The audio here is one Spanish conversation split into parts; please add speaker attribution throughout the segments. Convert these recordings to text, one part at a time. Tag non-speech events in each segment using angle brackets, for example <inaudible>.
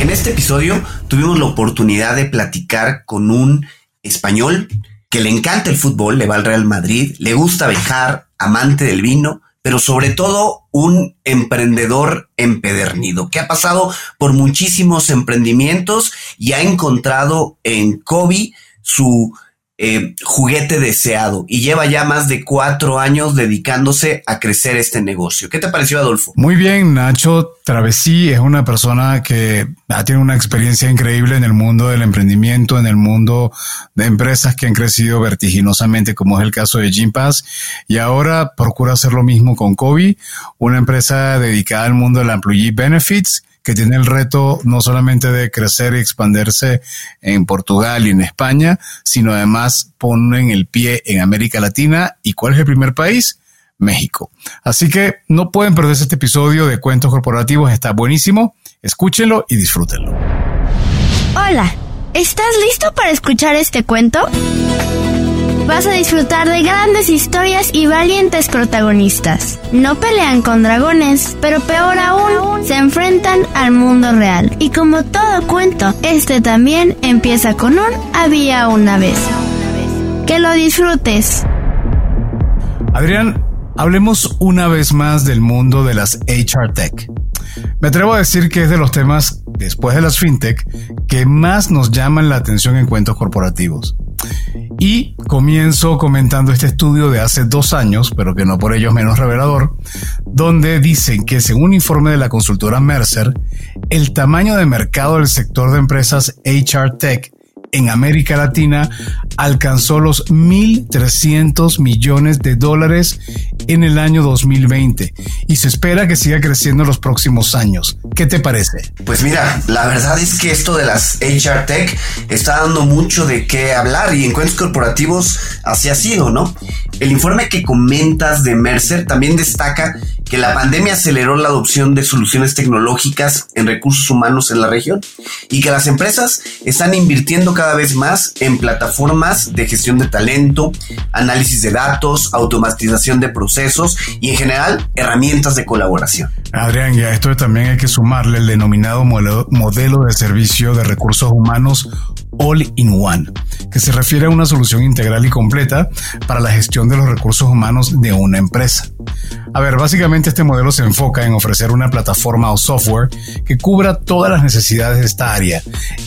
Speaker 1: En este episodio tuvimos la oportunidad de platicar con un español que le encanta el fútbol, le va al Real Madrid, le gusta viajar, amante del vino, pero sobre todo un emprendedor empedernido que ha pasado por muchísimos emprendimientos y ha encontrado en Kobe su eh, juguete deseado y lleva ya más de cuatro años dedicándose a crecer este negocio. ¿Qué te pareció, Adolfo?
Speaker 2: Muy bien, Nacho. Travesí es una persona que tiene una experiencia increíble en el mundo del emprendimiento, en el mundo de empresas que han crecido vertiginosamente, como es el caso de Gympass, y ahora procura hacer lo mismo con Kobe, una empresa dedicada al mundo de la Employee Benefits que tiene el reto no solamente de crecer y expandirse en Portugal y en España, sino además ponen el pie en América Latina. ¿Y cuál es el primer país? México. Así que no pueden perderse este episodio de Cuentos Corporativos, está buenísimo. Escúchenlo y disfrútenlo.
Speaker 3: Hola, ¿estás listo para escuchar este cuento? Vas a disfrutar de grandes historias y valientes protagonistas. No pelean con dragones, pero peor aún, se enfrentan al mundo real. Y como todo cuento, este también empieza con un había una vez. Que lo disfrutes.
Speaker 2: Adrián, hablemos una vez más del mundo de las HR Tech. Me atrevo a decir que es de los temas, después de las fintech, que más nos llaman la atención en cuentos corporativos. Y comienzo comentando este estudio de hace dos años, pero que no por ello es menos revelador, donde dicen que según un informe de la consultora Mercer, el tamaño de mercado del sector de empresas HR Tech en América Latina alcanzó los 1.300 millones de dólares en el año 2020 y se espera que siga creciendo en los próximos años. ¿Qué te parece?
Speaker 1: Pues mira, la verdad es que esto de las HR Tech está dando mucho de qué hablar y en cuentos corporativos así ha sido, ¿no? El informe que comentas de Mercer también destaca que la pandemia aceleró la adopción de soluciones tecnológicas en recursos humanos en la región y que las empresas están invirtiendo cada vez más en plataformas de gestión de talento, análisis de datos, automatización de procesos y en general herramientas de colaboración.
Speaker 2: Adrián, y a esto también hay que sumarle el denominado modelo de servicio de recursos humanos All in One, que se refiere a una solución integral y completa para la gestión de los recursos humanos de una empresa. A ver, básicamente este modelo se enfoca en ofrecer una plataforma o software que cubra todas las necesidades de esta área,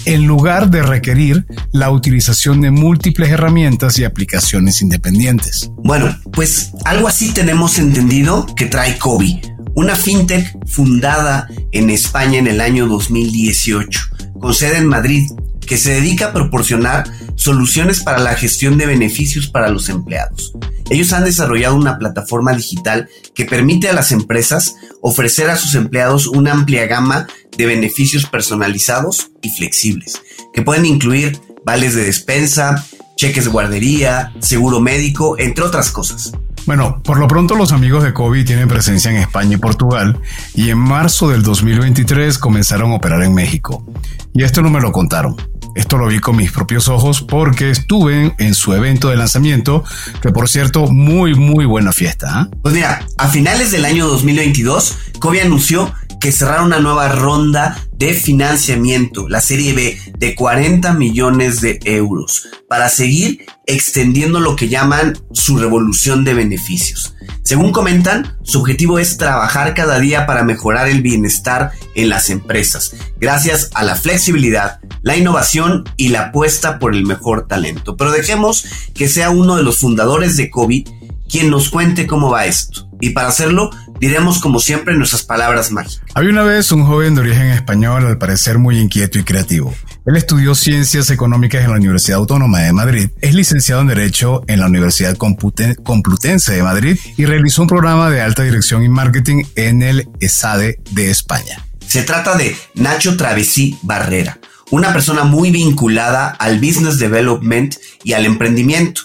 Speaker 2: en lugar de requerir la utilización de múltiples herramientas y aplicaciones independientes.
Speaker 1: Bueno, pues algo así tenemos entendido que trae Kobe, una fintech fundada en España en el año 2018, con sede en Madrid que se dedica a proporcionar soluciones para la gestión de beneficios para los empleados. Ellos han desarrollado una plataforma digital que permite a las empresas ofrecer a sus empleados una amplia gama de beneficios personalizados y flexibles, que pueden incluir vales de despensa, cheques de guardería, seguro médico, entre otras cosas.
Speaker 2: Bueno, por lo pronto los amigos de Kobe tienen presencia en España y Portugal y en marzo del 2023 comenzaron a operar en México. Y esto no me lo contaron. Esto lo vi con mis propios ojos porque estuve en su evento de lanzamiento, que por cierto, muy, muy buena fiesta. ¿ah?
Speaker 1: Pues mira, a finales del año 2022, Kobe anunció que cerraron una nueva ronda de financiamiento, la serie B, de 40 millones de euros, para seguir extendiendo lo que llaman su revolución de beneficios. Según comentan, su objetivo es trabajar cada día para mejorar el bienestar en las empresas, gracias a la flexibilidad, la innovación y la apuesta por el mejor talento. Pero dejemos que sea uno de los fundadores de COVID quien nos cuente cómo va esto. Y para hacerlo, diremos como siempre nuestras palabras mágicas.
Speaker 2: Había una vez un joven de origen español, al parecer muy inquieto y creativo. Él estudió Ciencias Económicas en la Universidad Autónoma de Madrid, es licenciado en Derecho en la Universidad Complutense de Madrid y realizó un programa de alta dirección y marketing en el ESADE de España.
Speaker 1: Se trata de Nacho Travesí Barrera, una persona muy vinculada al business development y al emprendimiento.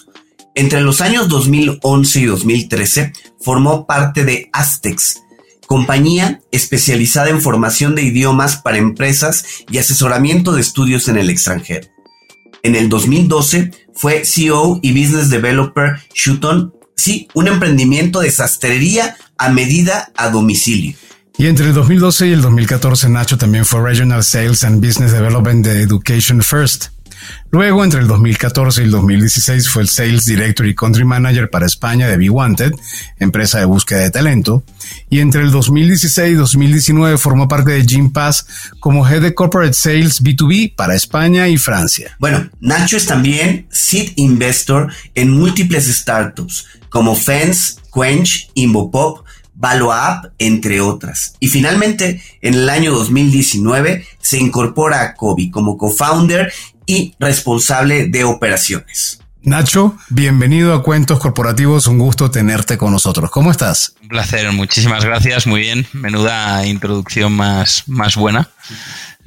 Speaker 1: Entre los años 2011 y 2013 formó parte de Aztecs, compañía especializada en formación de idiomas para empresas y asesoramiento de estudios en el extranjero. En el 2012 fue CEO y Business Developer Shuton, sí, un emprendimiento de sastrería a medida a domicilio.
Speaker 2: Y entre el 2012 y el 2014 Nacho también fue Regional Sales and Business Development de Education First. Luego, entre el 2014 y el 2016, fue el Sales Director y Country Manager para España de Be Wanted, empresa de búsqueda de talento. Y entre el 2016 y 2019 formó parte de Jim Pass como Head de Corporate Sales B2B para España y Francia.
Speaker 1: Bueno, Nacho es también Seed Investor en múltiples startups como Fence, Quench, Invopop, ValoApp, entre otras. Y finalmente, en el año 2019, se incorpora a Kobe como co-founder y responsable de operaciones.
Speaker 2: Nacho, bienvenido a Cuentos Corporativos, un gusto tenerte con nosotros. ¿Cómo estás?
Speaker 4: Un placer, muchísimas gracias, muy bien. Menuda introducción más, más buena.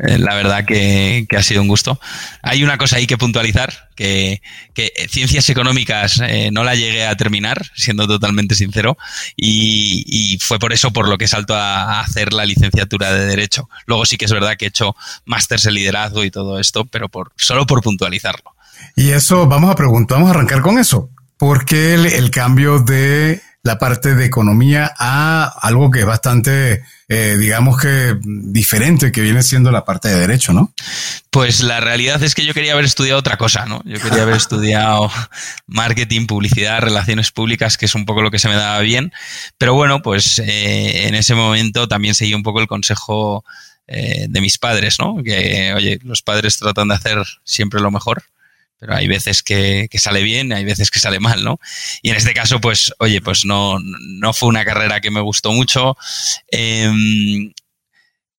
Speaker 4: Eh, la verdad que, ha sido un gusto. Hay una cosa ahí que puntualizar, que, ciencias económicas eh, no la llegué a terminar, siendo totalmente sincero, y, fue por eso por lo que salto a, hacer la licenciatura de Derecho. Luego sí que es verdad que he hecho másters en liderazgo y todo esto, pero por, solo por puntualizarlo.
Speaker 2: Y eso, vamos a preguntar, vamos a arrancar con eso. ¿Por qué el cambio de la parte de economía a algo que es bastante, eh, digamos que diferente, que viene siendo la parte de derecho, ¿no?
Speaker 4: Pues la realidad es que yo quería haber estudiado otra cosa, ¿no? Yo quería haber <laughs> estudiado marketing, publicidad, relaciones públicas, que es un poco lo que se me daba bien. Pero bueno, pues eh, en ese momento también seguí un poco el consejo eh, de mis padres, ¿no? Que, oye, los padres tratan de hacer siempre lo mejor pero hay veces que, sale bien, hay veces que sale mal, ¿no? Y en este caso, pues, oye, pues no, no fue una carrera que me gustó mucho. Em,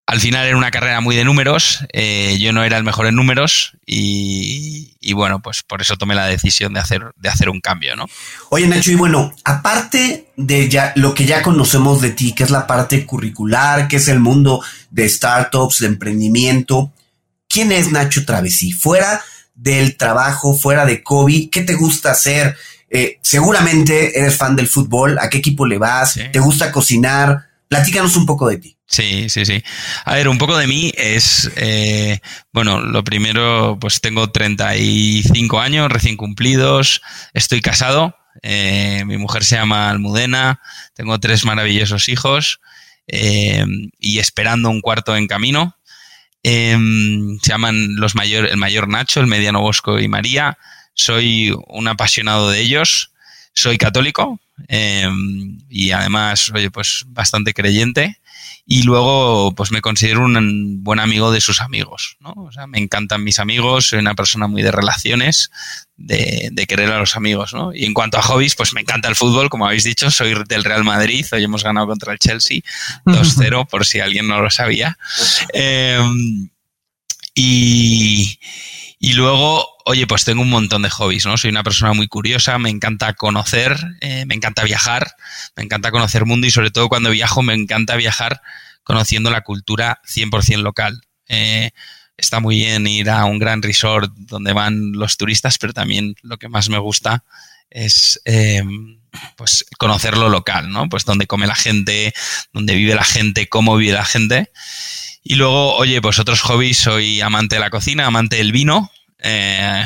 Speaker 4: al final era una carrera muy de números, eh, yo no era el mejor en números y, bueno, pues por eso tomé la decisión de hacer, de hacer un cambio, ¿no?
Speaker 1: Oye Nacho, y bueno, aparte de lo que ya conocemos de ti, que es la parte curricular, que es el mundo de startups, de emprendimiento, ¿quién es Nacho Travesí? Fuera del trabajo, fuera de Kobe? ¿Qué te gusta hacer? Eh, seguramente eres fan del fútbol. ¿A qué equipo le vas? ¿Te gusta cocinar? Platícanos un poco de ti.
Speaker 4: Sí, sí, sí. A ver, un poco de mí es, eh, bueno, lo primero, pues tengo 35 años recién cumplidos, estoy casado, eh, mi mujer se llama Almudena, tengo tres maravillosos hijos y esperando un cuarto en camino. Em, se llaman los mayor, el mayor Nacho, el mediano Bosco y María. Soy un apasionado de ellos. Soy católico em, y además, oye, pues bastante creyente. Y luego, pues me considero un buen amigo de sus amigos, ¿no? O sea, me encantan mis amigos, soy una persona muy de relaciones, de, de, querer a los amigos, ¿no? Y en cuanto a hobbies, pues me encanta el fútbol, como habéis dicho, soy del Real Madrid, hoy hemos ganado contra el Chelsea <laughs> 2-0, por si alguien no lo sabía. <laughs> Em, y, y luego, oye, pues tengo un montón de hobbies, ¿no? Soy una persona muy curiosa, me encanta conocer, eh, me encanta viajar, me encanta conocer mundo y sobre todo cuando viajo me encanta viajar conociendo la cultura 100% local. Eh, está muy bien ir a un gran resort donde van los turistas, pero también lo que más me gusta es em, pues conocer lo local, ¿no? Pues donde come la gente, donde vive la gente, cómo vive la gente. Y luego, oye, pues otros hobbies, soy amante de la cocina, amante del vino. Eh,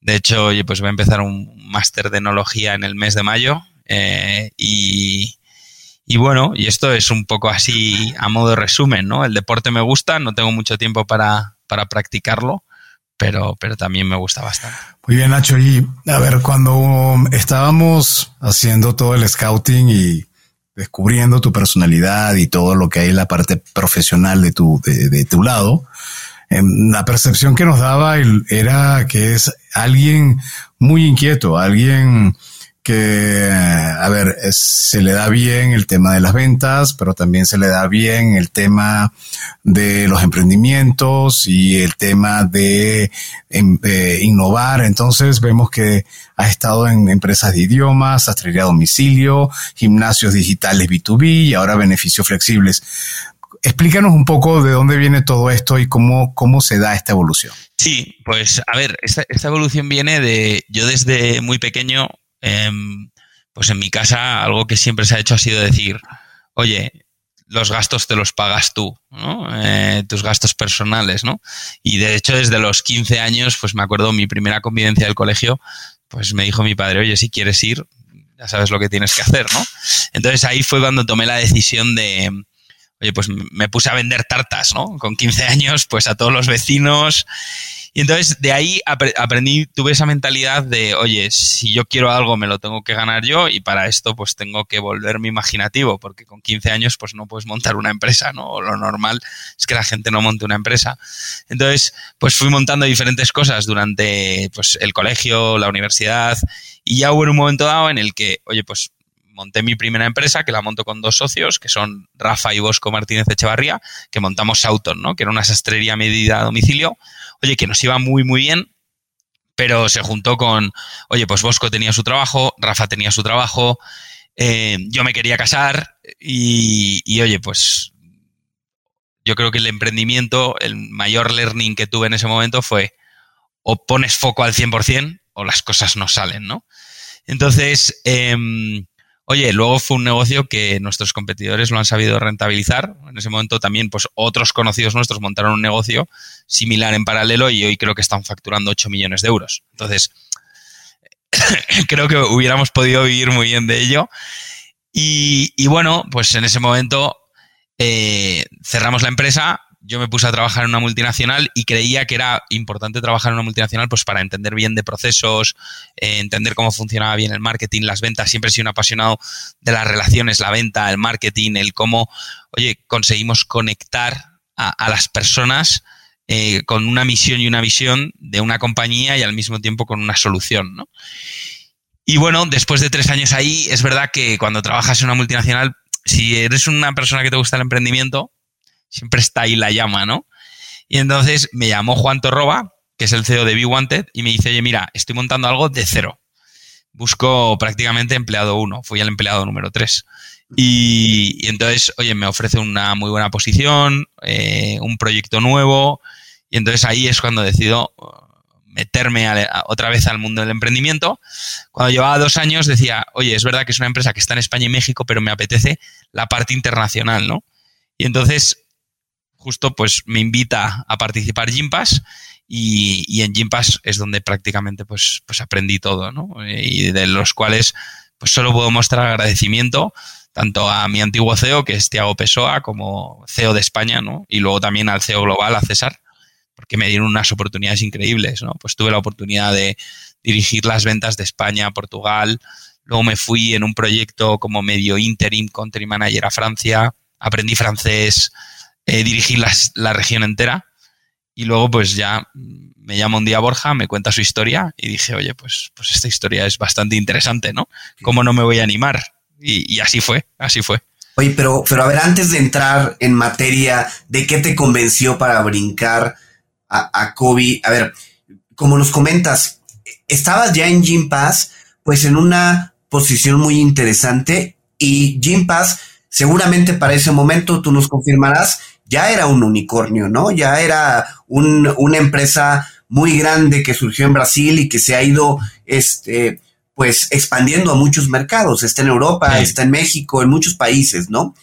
Speaker 4: de hecho, oye, pues voy a empezar un máster de enología en el mes de mayo. Eh, y, y bueno, y esto es un poco así a modo de resumen, ¿no? El deporte me gusta, no tengo mucho tiempo para, para practicarlo, pero, pero también me gusta bastante.
Speaker 2: Muy bien, Nacho. Y a ver, cuando estábamos haciendo todo el scouting y descubriendo tu personalidad y todo lo que hay en la parte profesional de tu, de, de tu lado, em, la percepción que nos daba era que es alguien muy inquieto, alguien que, a ver, se le da bien el tema de las ventas, pero también se le da bien el tema de los emprendimientos y el tema de, em, innovar. Entonces vemos que ha estado en empresas de idiomas, sastrería a domicilio, gimnasios digitales B2B y ahora beneficios flexibles. Explícanos un poco de dónde viene todo esto y cómo, cómo se da esta evolución.
Speaker 4: Sí, pues a ver, esta evolución viene de, yo desde muy pequeño Em, pues en mi casa algo que siempre se ha hecho ha sido decir, oye, los gastos te los pagas tú, ¿no? Eh, tus gastos personales, ¿no? Y de hecho desde los 15 años, pues me acuerdo mi primera convivencia del colegio, pues me dijo mi padre, oye, si quieres ir, ya sabes lo que tienes que hacer, ¿no? Entonces ahí fue cuando tomé la decisión de, oye, pues me puse a vender tartas, ¿no? Con 15 años, pues a todos los vecinos. Y entonces de ahí aprendí, tuve esa mentalidad de, oye, si yo quiero algo me lo tengo que ganar yo y para esto pues tengo que volverme imaginativo, porque con 15 años pues no puedes montar una empresa, ¿no? lo normal es que la gente no monte una empresa. Entonces, pues fui montando diferentes cosas durante pues el colegio, la universidad y ya hubo un momento dado en el que, oye, pues monté mi primera empresa, que la monto con dos socios, que son Rafa y Bosco Martínez Echevarría, que montamos Sauton, ¿no? Que era una sastrería medida a domicilio. Oye, que nos iba muy, muy bien, pero se juntó con, oye, pues Bosco tenía su trabajo, Rafa tenía su trabajo, eh, yo me quería casar y, oye, pues yo creo que el emprendimiento, el mayor learning que tuve en ese momento fue o pones foco al 100% o las cosas no salen, ¿no? Entonces, eh, Oye, luego fue un negocio que nuestros competidores lo han sabido rentabilizar. En ese momento también, pues otros conocidos nuestros montaron un negocio similar en paralelo y hoy creo que están facturando 8 millones de euros. Entonces, <coughs> creo que hubiéramos podido vivir muy bien de ello. Y, bueno, pues en ese momento eh, cerramos la empresa, yo me puse a trabajar en una multinacional y creía que era importante trabajar en una multinacional pues para entender bien de procesos, eh, entender cómo funcionaba bien el marketing, las ventas. Siempre he sido un apasionado de las relaciones, la venta, el marketing, el cómo, oye, conseguimos conectar a, las personas eh, con una misión y una visión de una compañía y al mismo tiempo con una solución, ¿no? Y bueno, después de tres años ahí, es verdad que cuando trabajas en una multinacional, si eres una persona que te gusta el emprendimiento, siempre está ahí la llama, ¿no? Y entonces me llamó Juan Torroba, que es el CEO de Be Wanted, y me dice, oye, mira, estoy montando algo de cero. Busco prácticamente empleado uno, fui el empleado número tres. Y, entonces, oye, me ofrece una muy buena posición, eh, un proyecto nuevo, y entonces ahí es cuando decido uh, meterme otra vez al mundo del emprendimiento. Cuando llevaba dos años decía, oye, es verdad que es una empresa que está en España y México, pero me apetece la parte internacional, ¿no? Y entonces justo pues me invita a participar Gympass y, y en Gympass es donde prácticamente pues, pues aprendí todo, ¿no? Y de los cuales pues solo puedo mostrar agradecimiento tanto a mi antiguo CEO, que es Tiago Pessoa, como CEO de España, ¿no? Y luego también al CEO global, a César, porque me dieron unas oportunidades increíbles, ¿no? Pues tuve la oportunidad de dirigir las ventas de España Portugal, luego me fui en un proyecto como medio interim country manager a Francia, aprendí francés, eh, dirigí la región entera y luego pues ya me llama un día Borja, me cuenta su historia y dije, oye, pues, pues esta historia es bastante interesante, ¿no? ¿Cómo no me voy a animar? Y, así fue, así fue.
Speaker 1: Oye, pero, pero a ver, antes de entrar en materia de qué te convenció para brincar a, a Kobe, a ver, como nos comentas, estabas ya en Gym Pass, pues en una posición muy interesante y Gym Pass seguramente para ese momento tú nos confirmarás ya era un unicornio, ¿no? Ya era una empresa muy grande que surgió en Brasil y que se ha ido, este, pues, expandiendo a muchos mercados. Está en Europa, está en México, en muchos países, ¿no?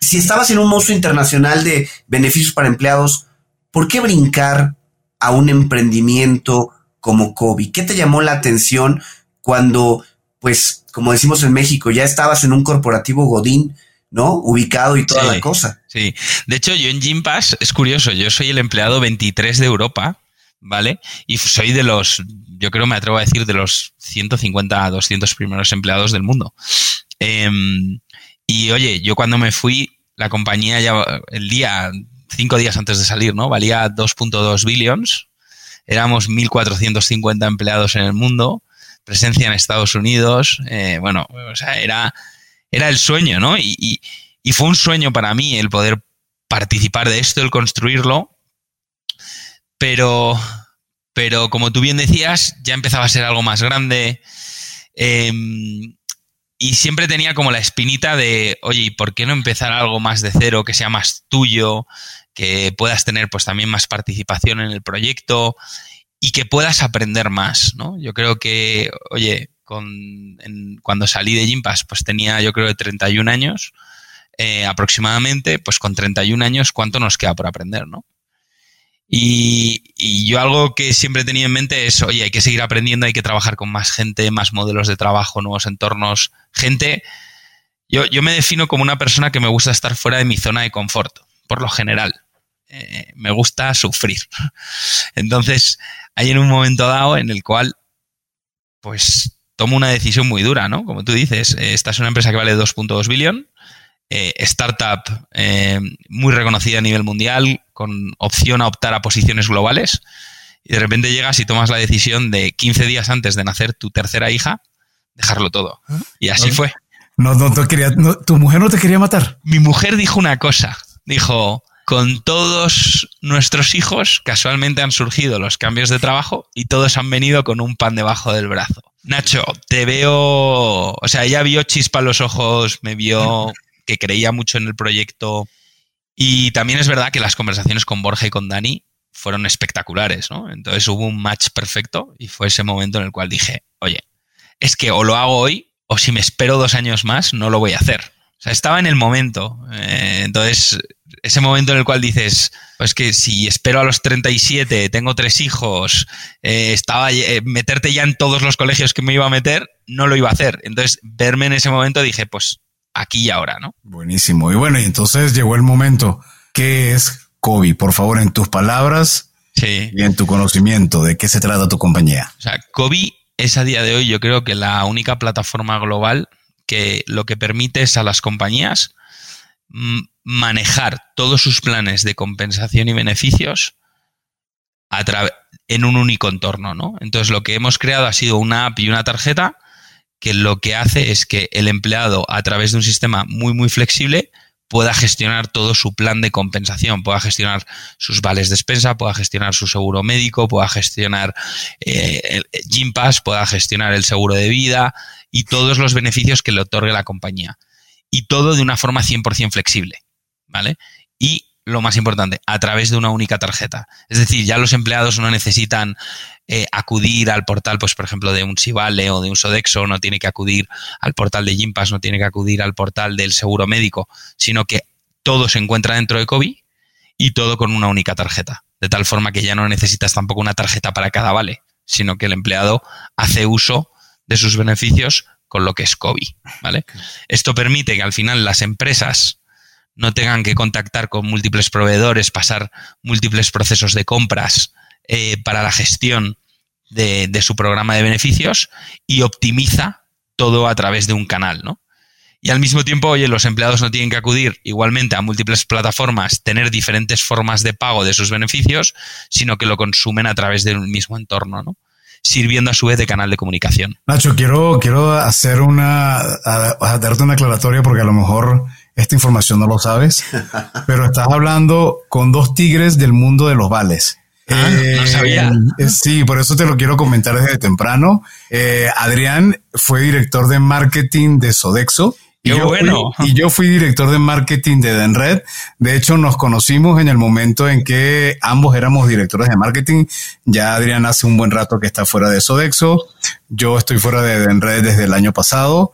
Speaker 1: Si estabas en un monstruo internacional de beneficios para empleados, ¿por qué brincar a un emprendimiento como Kobe? ¿Qué te llamó la atención cuando, pues, como decimos en México, ya estabas en un corporativo Godín? ¿No? Ubicado y toda la cosa.
Speaker 4: Sí. De hecho, yo en Gympass es curioso, yo soy el empleado 23 de Europa, ¿vale? Y soy de los, yo creo me atrevo a decir, de los 150 a 200 primeros empleados del mundo. Em, y oye, yo cuando me fui, la compañía ya el día, cinco días antes de salir, ¿no? Valía 2.2 billions. Éramos 1.450 empleados en el mundo, presencia en Estados Unidos. Eh, bueno, o sea, era era el sueño, ¿no? Y, fue un sueño para mí el poder participar de esto, el construirlo, pero, pero como tú bien decías, ya empezaba a ser algo más grande. Em, y siempre tenía como la espinita de, oye, ¿y por qué no empezar algo más de cero, que sea más tuyo, que puedas tener pues también más participación en el proyecto y que puedas aprender más, ¿no? Yo creo que, oye, cuando salí de Gympass, pues tenía yo creo de 31 años eh, aproximadamente, pues con 31 años, ¿cuánto nos queda por aprender, no? Y, yo algo que siempre tenía en mente es, oye, hay que seguir aprendiendo, hay que trabajar con más gente, más modelos de trabajo, nuevos entornos, gente, Yo, yo me defino como una persona que me gusta estar fuera de mi zona de confort, por lo general. Eh, me gusta sufrir. <laughs> Entonces, hay en un momento dado en el cual, pues, tomo una decisión muy dura, ¿no? Como tú dices, eh, esta es una empresa que vale 2.2 billón, eh, startup muy reconocida a nivel mundial, con opción a optar a posiciones globales, y de repente llegas y tomas la decisión de 15 días antes de nacer tu tercera hija, dejarlo todo. ¿Ah? Y así fue.
Speaker 2: No, no, quería, tu mujer no te quería matar.
Speaker 4: Mi mujer dijo una cosa, dijo, con todos nuestros hijos, casualmente han surgido los cambios de trabajo y todos han venido con un pan debajo del brazo. Nacho, te veo, o sea, ella vio chispa en los ojos, me vio que creía mucho en el proyecto y también es verdad que las conversaciones con Borja y con Dani fueron espectaculares, ¿no? Entonces hubo un match perfecto y fue ese momento en el cual dije, oye, es que o lo hago hoy o si me espero dos años más, no lo voy a hacer. O sea, estaba en el momento. Eh, entonces, ese momento en el cual dices, pues que si espero a los 37, tengo tres hijos, eh, estaba eh, meterte ya en todos los colegios que me iba a meter, no lo iba a hacer. Entonces, verme en ese momento dije, pues aquí y ahora, ¿no?
Speaker 2: Buenísimo. Y bueno, y entonces llegó el momento. ¿Qué es Kobe? Por favor, en tus palabras y en tu conocimiento, ¿de qué se trata tu compañía?
Speaker 4: O sea, Kobe es a día de hoy, yo creo que la única plataforma global que lo que permite es a las compañías manejar todos sus planes de compensación y beneficios en un único entorno, ¿no? Entonces lo que hemos creado ha sido una app y una tarjeta que lo que hace es que el empleado a través de un sistema muy muy flexible pueda gestionar todo su plan de compensación, pueda gestionar sus vales de despensa, pueda gestionar su seguro médico, pueda gestionar eh, el Gym Pass, pueda gestionar el seguro de vida y todos los beneficios que le otorgue la compañía. Y todo de una forma 100% flexible, ¿vale? Y lo más importante, a través de una única tarjeta. Es decir, ya los empleados no necesitan eh, acudir al portal, pues por ejemplo, de un Sivale o de un Sodexo, no tiene que acudir al portal de Gympass, no tiene que acudir al portal del seguro médico, sino que todo se encuentra dentro de COVID y todo con una única tarjeta. De tal forma que ya no necesitas tampoco una tarjeta para cada vale, sino que el empleado hace uso de sus beneficios con lo que es COVID, ¿vale? Esto permite que al final las empresas no tengan que contactar con múltiples proveedores, pasar múltiples procesos de compras eh, para la gestión de, su programa de beneficios y optimiza todo a través de un canal, ¿no? Y al mismo tiempo, oye, los empleados no tienen que acudir igualmente a múltiples plataformas, tener diferentes formas de pago de sus beneficios, sino que lo consumen a través del mismo entorno, ¿no? Sirviendo a su vez de canal de comunicación.
Speaker 2: Nacho, quiero, quiero hacer una, a darte una aclaratoria porque a lo mejor esta información no lo sabes, <laughs> pero estás hablando con dos tigres del mundo de los vales.
Speaker 4: Ah, no sabía.
Speaker 2: Eh, sí, por eso te lo quiero comentar desde temprano. Eh, Adrián fue director de marketing de Sodexo.
Speaker 4: Y yo
Speaker 2: bueno. y yo fui director de marketing de Denred. De hecho, nos conocimos en el momento en que ambos éramos directores de marketing. Ya Adrián hace un buen rato que está fuera de Sodexo. Yo estoy fuera de Denred desde el año pasado.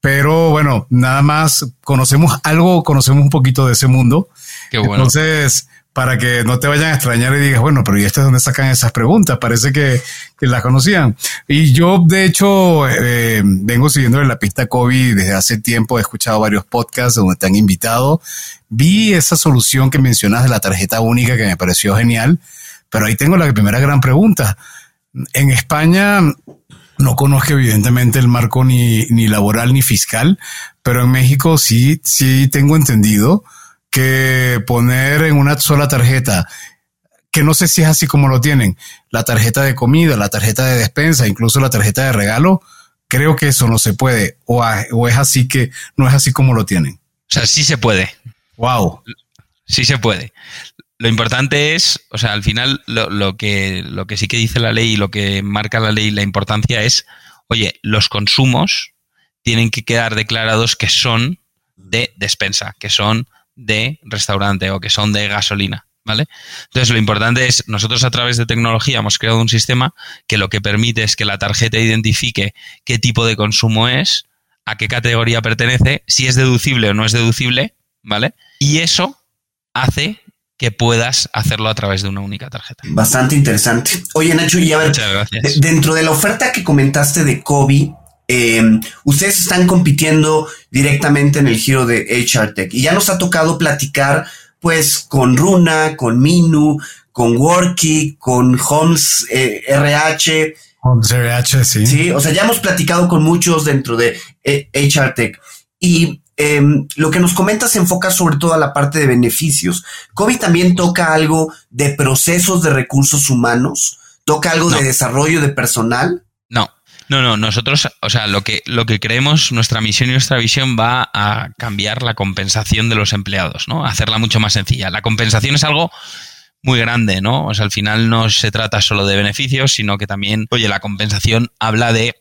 Speaker 2: Pero bueno, nada más conocemos algo, conocemos un poquito de ese mundo.
Speaker 4: Qué bueno.
Speaker 2: Entonces, para que no te vayan a extrañar y digas, bueno, pero ¿y este es donde sacan esas preguntas? Parece que, las conocían. Y yo, de hecho, eh, vengo siguiendo la pista COVID desde hace tiempo. He escuchado varios podcasts donde te han invitado. Vi esa solución que mencionas de la tarjeta única que me pareció genial. Pero ahí tengo la primera gran pregunta. En España, no conozco evidentemente el marco ni, ni laboral ni fiscal, pero en México sí, sí tengo entendido que poner en una sola tarjeta, que no sé si es así como lo tienen, la tarjeta de comida, la tarjeta de despensa, incluso la tarjeta de regalo, creo que eso no se puede, o, o es así que no es así como lo tienen.
Speaker 4: O sea, sí se puede.
Speaker 2: Wow.
Speaker 4: Sí se puede lo importante es, o sea, al final lo, que, lo que sí que dice la ley y lo que marca la ley, la importancia es, oye, los consumos tienen que quedar declarados que son de despensa, que son de restaurante o que son de gasolina, ¿vale? Entonces, lo importante es, nosotros a través de tecnología hemos creado un sistema que lo que permite es que la tarjeta identifique qué tipo de consumo es, a qué categoría pertenece, si es deducible o no es deducible, ¿vale? Y eso hace que puedas hacerlo a través de una única tarjeta.
Speaker 1: Bastante interesante. Oye, Nacho, y a ver, dentro de la oferta que comentaste de Kobe, eh, ustedes están compitiendo directamente en el giro de HR Tech y ya nos ha tocado platicar pues con Runa, con Minu, con Worky, con Homes RH.
Speaker 2: Homes RH, sí.
Speaker 1: Sí, o sea, ya hemos platicado con muchos dentro de HR Tech y em, lo que nos comenta se enfoca sobre todo a la parte de beneficios. COVID también toca algo de procesos de recursos humanos, toca algo de desarrollo de personal.
Speaker 4: No, no, no, nosotros, o sea, lo que, lo que creemos, nuestra misión y nuestra visión va a cambiar la compensación de los empleados, ¿no? hacerla mucho más sencilla. La compensación es algo muy grande, ¿no? O sea, al final no se trata solo de beneficios, sino que también, oye, la compensación habla de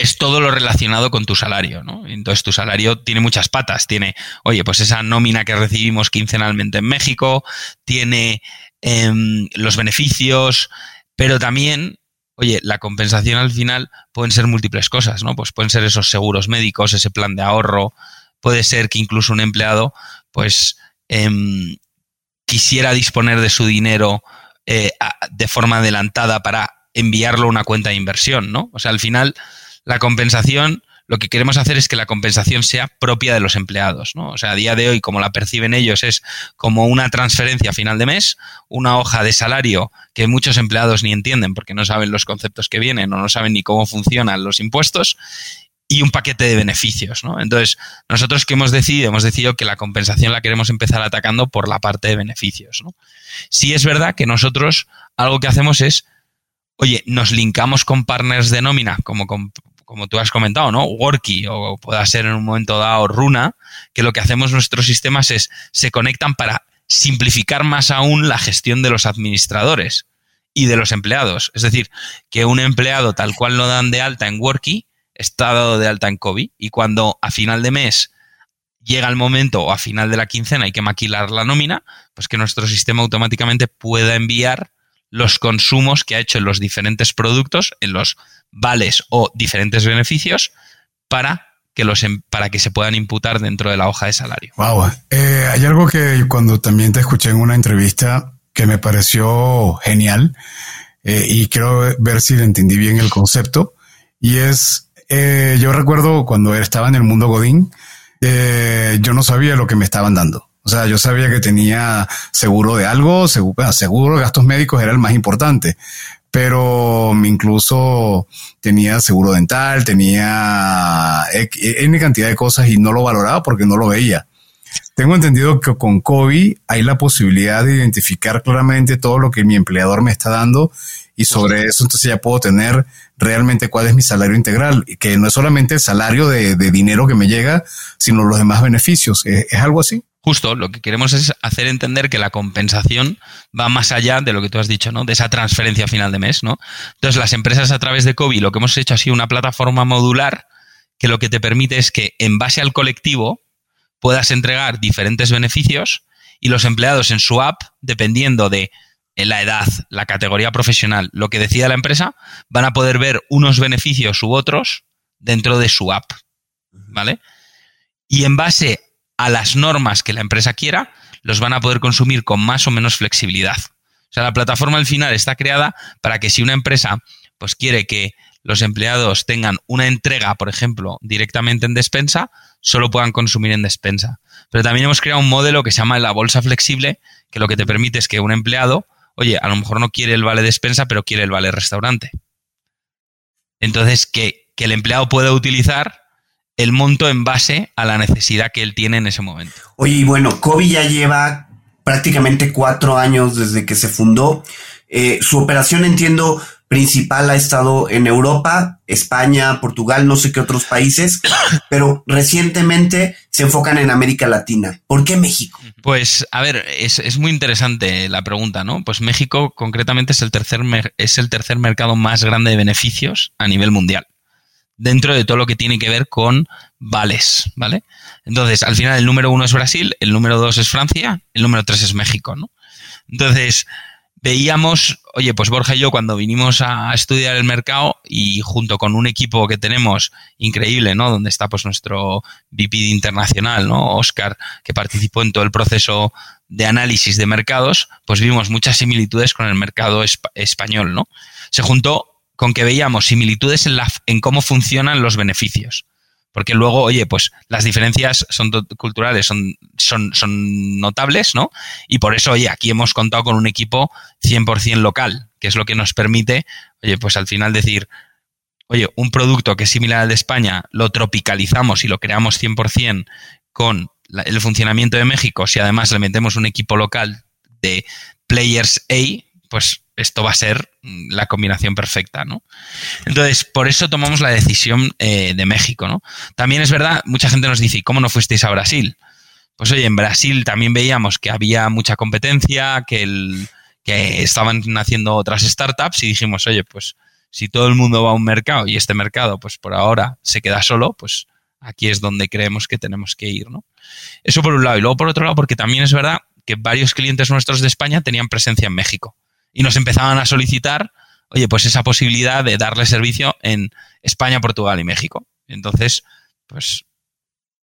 Speaker 4: es todo lo relacionado con tu salario, ¿no? Entonces tu salario tiene muchas patas. Tiene, oye, pues esa nómina que recibimos quincenalmente en México, tiene em, los beneficios, pero también oye, la compensación al final pueden ser múltiples cosas, ¿no? Pues pueden ser esos seguros médicos, ese plan de ahorro, puede ser que incluso un empleado, pues, em, quisiera disponer de su dinero eh, de forma adelantada para enviarlo a una cuenta de inversión, ¿no? O sea, al final, la compensación lo que queremos hacer es que la compensación sea propia de los empleados. ¿no? O sea, a día de hoy, como la perciben ellos, es como una transferencia a final de mes, una hoja de salario que muchos empleados ni entienden porque no saben los conceptos que vienen o no saben ni cómo funcionan los impuestos y un paquete de beneficios, ¿no? Entonces, nosotros que hemos decidido, hemos decidido que la compensación la queremos empezar atacando por la parte de beneficios, ¿no? Sí es verdad que nosotros algo que hacemos es, oye, nos linkamos con partners de nómina, como con como tú has comentado, ¿no? Worky o pueda ser en un momento dado Runa, que lo que hacemos nuestros sistemas es se conectan para simplificar más aún la gestión de los administradores y de los empleados. Es decir, que un empleado tal cual lo dan de alta en Worky está dado de alta en COVID y cuando a final de mes llega el momento o a final de la quincena hay que maquilar la nómina, pues que nuestro sistema automáticamente pueda enviar los consumos que ha hecho en los diferentes productos, en los vales o diferentes beneficios, para que, los, em, para que se puedan imputar dentro de la hoja de salario.
Speaker 2: Wow. Eh, hay algo que cuando también te escuché en una entrevista que me pareció genial eh, y quiero ver si le entendí bien el concepto. Y es, eh, yo recuerdo cuando estaba en el mundo Godín, yo no sabía lo que me estaban dando. O sea, yo sabía que tenía seguro de algo, seguro, seguro de gastos médicos era el más importante, pero incluso tenía seguro dental, tenía N cantidad de cosas y no lo valoraba porque no lo veía. Tengo entendido que con COVID hay la posibilidad de identificar claramente todo lo que mi empleador me está dando y sobre eso entonces ya puedo tener realmente cuál es mi salario integral, que no es solamente el salario de, dinero que me llega, sino los demás beneficios. ¿Es, algo así?
Speaker 4: Justo, lo que queremos es hacer entender que la compensación va más allá de lo que tú has dicho, ¿no? De esa transferencia final de mes, ¿no? Entonces, las empresas a través de COVID lo que hemos hecho ha sido una plataforma modular que lo que te permite es que en base al colectivo puedas entregar diferentes beneficios y los empleados en su app, dependiendo de la edad, la categoría profesional, lo que decida la empresa, van a poder ver unos beneficios u otros dentro de su app. ¿Vale? Y en base a las normas que la empresa quiera, los van a poder consumir con más o menos flexibilidad. O sea, la plataforma al final está creada para que si una empresa pues quiere que los empleados tengan una entrega, por ejemplo, directamente en despensa, solo puedan consumir en despensa. Pero también hemos creado un modelo que se llama la bolsa flexible, que lo que te permite es que un empleado oye, a lo mejor no quiere el vale despensa, pero quiere el vale restaurante. Entonces, que, el empleado pueda utilizar el monto en base a la necesidad que él tiene en ese momento.
Speaker 1: Oye, y bueno, Kobe ya lleva prácticamente cuatro años desde que se fundó. Eh, su operación, entiendo, principal ha estado en Europa, España, Portugal, no sé qué otros países, <coughs> pero recientemente se enfocan en América Latina. ¿Por qué México?
Speaker 4: Pues, a ver, es, muy interesante la pregunta, ¿no? Pues México concretamente es el, tercer es el tercer mercado más grande de beneficios a nivel mundial, dentro de todo lo que tiene que ver con vales, ¿vale? Entonces, al final el número uno es Brasil, el número dos es Francia, el número tres es México, ¿no? Entonces, veíamos, oye, pues Borja y yo cuando vinimos a estudiar el mercado y junto con un equipo que tenemos increíble, ¿no? Donde está pues nuestro VP internacional, ¿no? Oscar, que participó en todo el proceso de análisis de mercados, pues vimos muchas similitudes con el mercado español, ¿no? Se juntó con que veíamos similitudes en, cómo funcionan los beneficios. Porque luego, oye, pues las diferencias son culturales, son, son, son notables, ¿no? Y por eso, oye, aquí hemos contado con un equipo 100% local, que es lo que nos permite, oye, pues al final decir, oye, un producto que es similar al de España, lo tropicalizamos y lo creamos 100% con el funcionamiento de México, si además le metemos un equipo local de players A, pues esto va a ser la combinación perfecta, ¿no? Entonces, por eso tomamos la decisión eh, de México, ¿no? También es verdad, mucha gente nos dice, ¿cómo no fuisteis a Brasil? Pues oye, en Brasil también veíamos que había mucha competencia, que, el, que estaban naciendo otras startups y dijimos, oye, pues si todo el mundo va a un mercado y este mercado, pues por ahora se queda solo, pues aquí es donde creemos que tenemos que ir, ¿no? Eso por un lado. Y luego por otro lado, porque también es verdad que varios clientes nuestros de España tenían presencia en México y nos empezaban a solicitar, oye, pues esa posibilidad de darle servicio en España, Portugal y México. Entonces, pues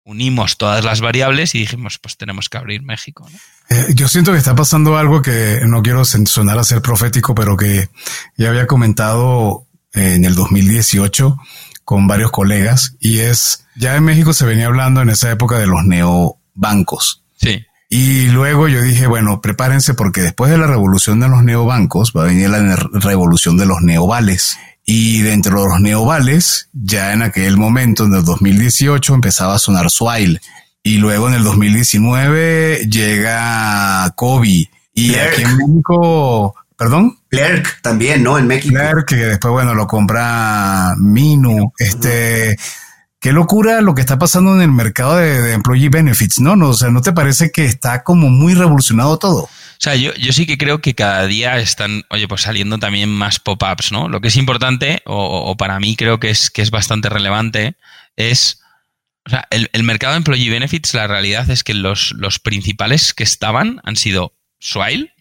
Speaker 4: unimos todas las variables y dijimos, pues tenemos que abrir México.
Speaker 2: Eh, yo siento que está pasando algo que no quiero sonar a ser profético, pero que ya había comentado en el 2018 con varios colegas y es, ya en México se venía hablando en esa época de los neobancos.
Speaker 4: Sí.
Speaker 2: Y luego yo dije, bueno, prepárense porque después de la revolución de los neobancos va a venir la revolución de los neovales. Y dentro de los neovales, ya en aquel momento, en el 2018, empezaba a sonar Swile. Y luego en el 2019 llega Kobe. Y aquí en México, perdón.
Speaker 1: Clerk también, ¿no? En México.
Speaker 2: Clerk, que después, bueno, lo compra Minu. Este, qué locura lo que está pasando en el mercado de, employee benefits, ¿no? O sea, ¿no te parece que está como muy revolucionado todo?
Speaker 4: O sea, yo, yo sí que creo que cada día están, oye, pues saliendo también más pop-ups, ¿no? Lo que es importante, o, para mí creo que es, que es bastante relevante, es, o sea, el, el, mercado de employee benefits, la realidad es que los, los principales que estaban han sido Swile,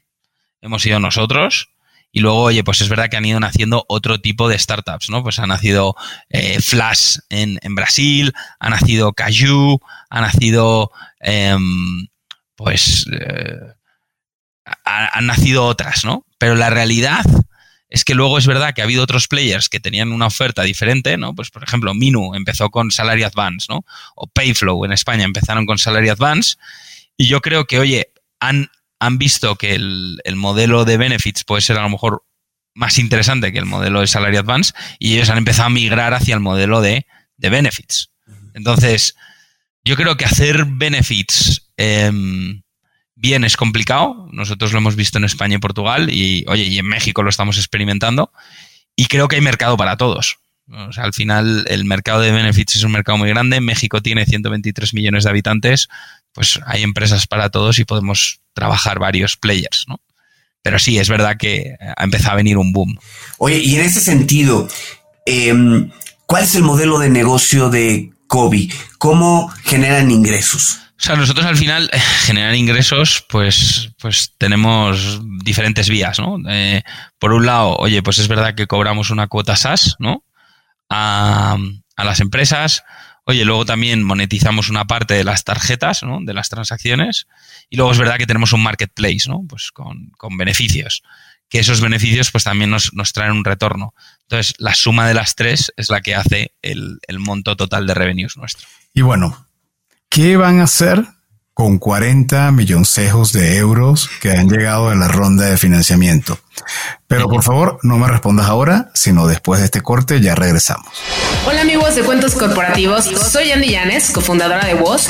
Speaker 4: hemos sido nosotros, y luego, oye, pues es verdad que han ido naciendo otro tipo de startups, ¿no? Pues ha nacido eh, Flash en, Brasil, ha nacido Caju, ha nacido, em, pues, eh, han nacido otras, ¿no? Pero la realidad es que luego es verdad que ha habido otros players que tenían una oferta diferente, ¿no? Pues, por ejemplo, Minu empezó con Salary Advance, ¿no? O Payflow en España empezaron con Salary Advance. Y yo creo que, oye, han, han visto que el, modelo de benefits puede ser a lo mejor más interesante que el modelo de salary advance y ellos han empezado a migrar hacia el modelo de, benefits. Entonces, yo creo que hacer benefits em, bien es complicado. Nosotros lo hemos visto en España y Portugal y, oye, y en México lo estamos experimentando. Y creo que hay mercado para todos. O sea, al final el mercado de benefits es un mercado muy grande. México tiene 123 millones de habitantes pues hay empresas para todos y podemos trabajar varios players, ¿no? Pero sí, es verdad que ha empezado a venir un boom.
Speaker 1: Oye, y en ese sentido, em, ¿cuál es el modelo de negocio de Kobe? ¿Cómo generan ingresos?
Speaker 4: O sea, nosotros al final eh, generar ingresos, pues, pues tenemos diferentes vías, ¿no? Eh, por un lado, oye, pues es verdad que cobramos una cuota SaaS, ¿no? A, a las empresas. Oye, luego también monetizamos una parte de las tarjetas, ¿no? De las transacciones. Y luego es verdad que tenemos un marketplace, ¿no? Pues con, beneficios. Que esos beneficios pues también nos, traen un retorno. Entonces, la suma de las tres es la que hace el, el monto total de revenues nuestro.
Speaker 2: Y bueno, ¿qué van a hacer con 40 milloncejos de euros que han llegado en la ronda de financiamiento. Pero por favor, no me respondas ahora, sino después de este corte ya regresamos.
Speaker 5: Hola amigos de Cuentos Corporativos, soy Andy Llanes, cofundadora de Voz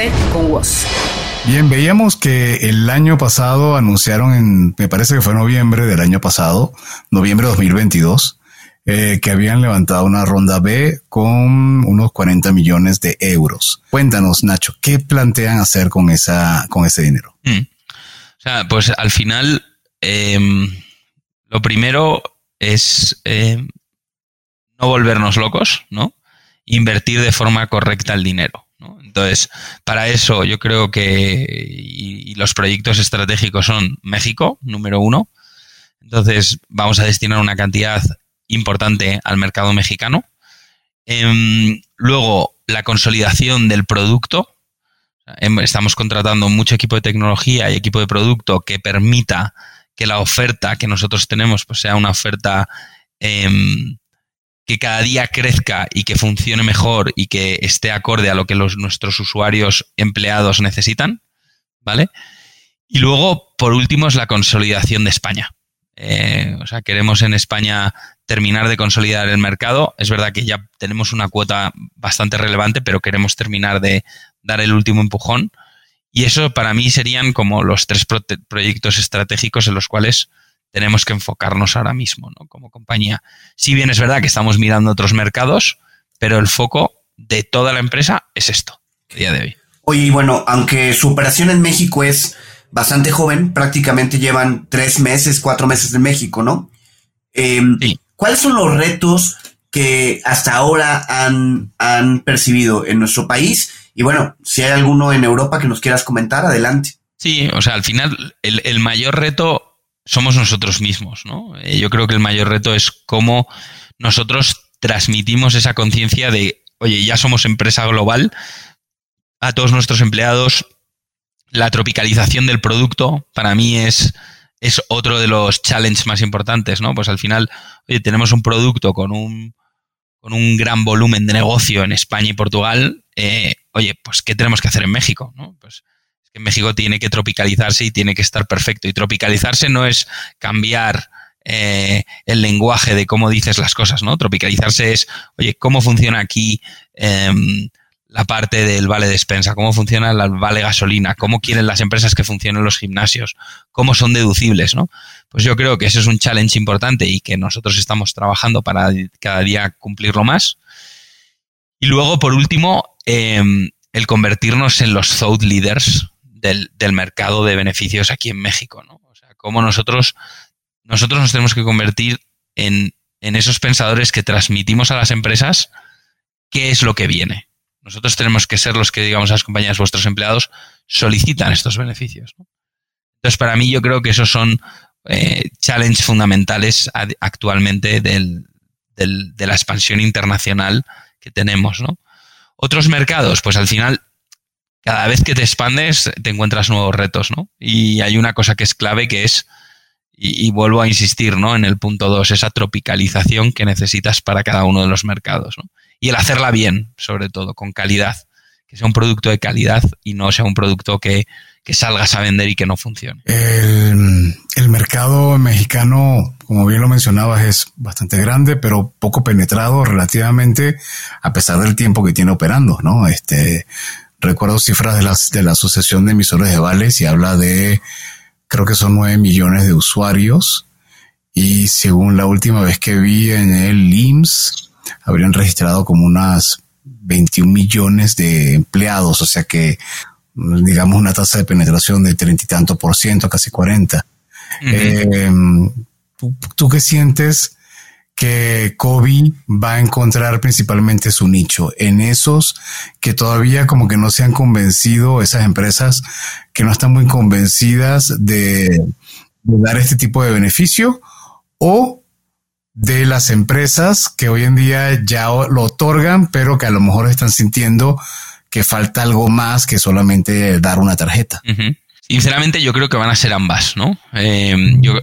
Speaker 5: con.
Speaker 2: Bien, veíamos que el año pasado anunciaron en, me parece que fue noviembre del año pasado, noviembre de 2022, eh, que habían levantado una ronda B con unos 40 millones de euros. Cuéntanos, Nacho, ¿qué plantean hacer con esa, con ese dinero?
Speaker 4: Mm. O sea, pues al final, em, lo primero es em, no volvernos locos, ¿no? Invertir de forma correcta el dinero. Entonces, para eso yo creo que y, los proyectos estratégicos son México, número uno. Entonces, vamos a destinar una cantidad importante al mercado mexicano. Em, luego, la consolidación del producto. Em, estamos contratando mucho equipo de tecnología y equipo de producto que permita que la oferta que nosotros tenemos pues, sea una oferta em, que cada día crezca y que funcione mejor y que esté acorde a lo que nuestros usuarios empleados necesitan, ¿vale? Y luego, por último, es la consolidación de España. Eh, o sea, queremos en España terminar de consolidar el mercado. Es verdad que ya tenemos una cuota bastante relevante, pero queremos terminar de dar el último empujón. Y eso para mí serían como los tres proyectos estratégicos en los cuales tenemos que enfocarnos ahora mismo, ¿no? Como compañía. Si bien es verdad que estamos mirando otros mercados, pero el foco de toda la empresa es esto, a día de hoy.
Speaker 1: Oye, y bueno, aunque su operación en México es bastante joven, prácticamente llevan tres meses, cuatro meses en México, ¿no? Em, ¿Cuáles son los retos que hasta ahora han, han percibido en nuestro país? Y bueno, si hay alguno en Europa que nos quieras comentar, adelante.
Speaker 4: Sí, o sea, al final el, el mayor reto somos nosotros mismos, ¿no? Eh, yo creo que el mayor reto es cómo nosotros transmitimos esa conciencia de, oye, ya somos empresa global, a todos nuestros empleados, la tropicalización del producto para mí es, es otro de los challenges más importantes, ¿no? Pues al final, oye, tenemos un producto con un, con un gran volumen de negocio en España y Portugal, eh, oye, pues ¿qué tenemos que hacer en México? ¿no? Pues que México tiene que tropicalizarse y tiene que estar perfecto. Y tropicalizarse no es cambiar eh, el lenguaje de cómo dices las cosas, ¿no? Tropicalizarse es, oye, ¿cómo funciona aquí em, la parte del vale despensa? ¿Cómo funciona el vale gasolina? ¿Cómo quieren las empresas que funcionen los gimnasios? ¿Cómo son deducibles, no? Pues yo creo que ese es un challenge importante y que nosotros estamos trabajando para cada día cumplirlo más. Y luego, por último, em, el convertirnos en los thought leaders del, del, mercado de beneficios aquí en México, ¿no? O sea, cómo nosotros, nosotros nos tenemos que convertir en, en esos pensadores que transmitimos a las empresas qué es lo que viene. Nosotros tenemos que ser los que digamos a las compañías, vuestros empleados solicitan estos beneficios. Entonces, para mí yo creo que esos son eh, challenges fundamentales actualmente del, del, de la expansión internacional que tenemos. ¿no? Otros mercados, pues al final cada vez que te expandes te encuentras nuevos retos, ¿no? Y hay una cosa que es clave que es, y, vuelvo a insistir, ¿no? En el punto 2, esa tropicalización que necesitas para cada uno de los mercados, ¿no? Y el hacerla bien, sobre todo, con calidad. Que sea un producto de calidad y no sea un producto que, salgas a vender y que no funcione.
Speaker 2: El, el, mercado mexicano, como bien lo mencionabas, es bastante grande, pero poco penetrado relativamente a pesar del tiempo que tiene operando, ¿no? Este, recuerdo cifras de, las, de la Asociación de Emisores de Vales y habla de, creo que son nueve millones de usuarios. Y según la última vez que vi en el IMSS, habrían registrado como unas 21 millones de empleados, o sea que digamos una tasa de penetración de treinta y tanto por ciento, casi 40. Eh, ¿tú, qué sientes que Kobe va a encontrar principalmente su nicho en esos que todavía como que no se han convencido, esas empresas que no están muy convencidas de, dar este tipo de beneficio o de las empresas que hoy en día ya lo otorgan, pero que a lo mejor están sintiendo que falta algo más que solamente dar una tarjeta.
Speaker 4: Sinceramente, yo creo que van a ser ambas, ¿no? Eh,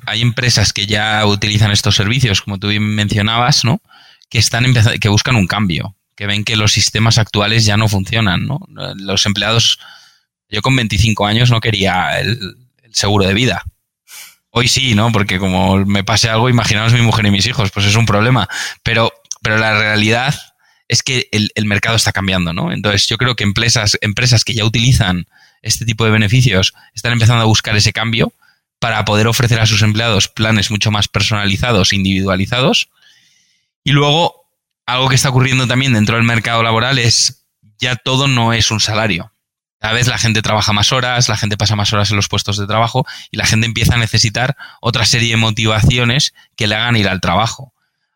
Speaker 4: hay empresas que ya utilizan estos servicios, como tú bien mencionabas, ¿no? Que están que buscan un cambio, que ven que los sistemas actuales ya no funcionan, ¿no? Los empleados, yo con 25 años no quería el, seguro de vida. Hoy sí, ¿no? Porque como me pase algo, imaginaos mi mujer y mis hijos, pues es un problema. Pero, pero la realidad es que el, el mercado está cambiando, ¿no? Entonces, yo creo que empresas, empresas que ya utilizan este tipo de beneficios están empezando a buscar ese cambio para poder ofrecer a sus empleados planes mucho más personalizados, individualizados. Y luego, algo que está ocurriendo también dentro del mercado laboral es ya todo no es un salario. Cada vez la gente trabaja más horas, la gente pasa más horas en los puestos de trabajo y la gente empieza a necesitar otra serie de motivaciones que le hagan ir al trabajo.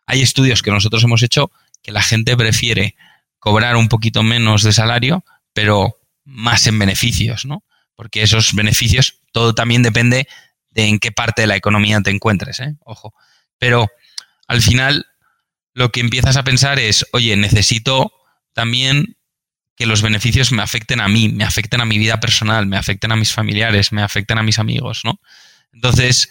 Speaker 4: hay estudios que nosotros hemos hecho que la gente prefiere cobrar un poquito menos de salario, pero más en beneficios, ¿no? Porque esos beneficios, todo también depende de en qué parte de la economía te encuentres, ¿eh? Ojo. Pero al final lo que empiezas a pensar es, oye, necesito también que los beneficios me afecten a mí, me afecten a mi vida personal, me afecten a mis familiares, me afecten a mis amigos, ¿no? Entonces,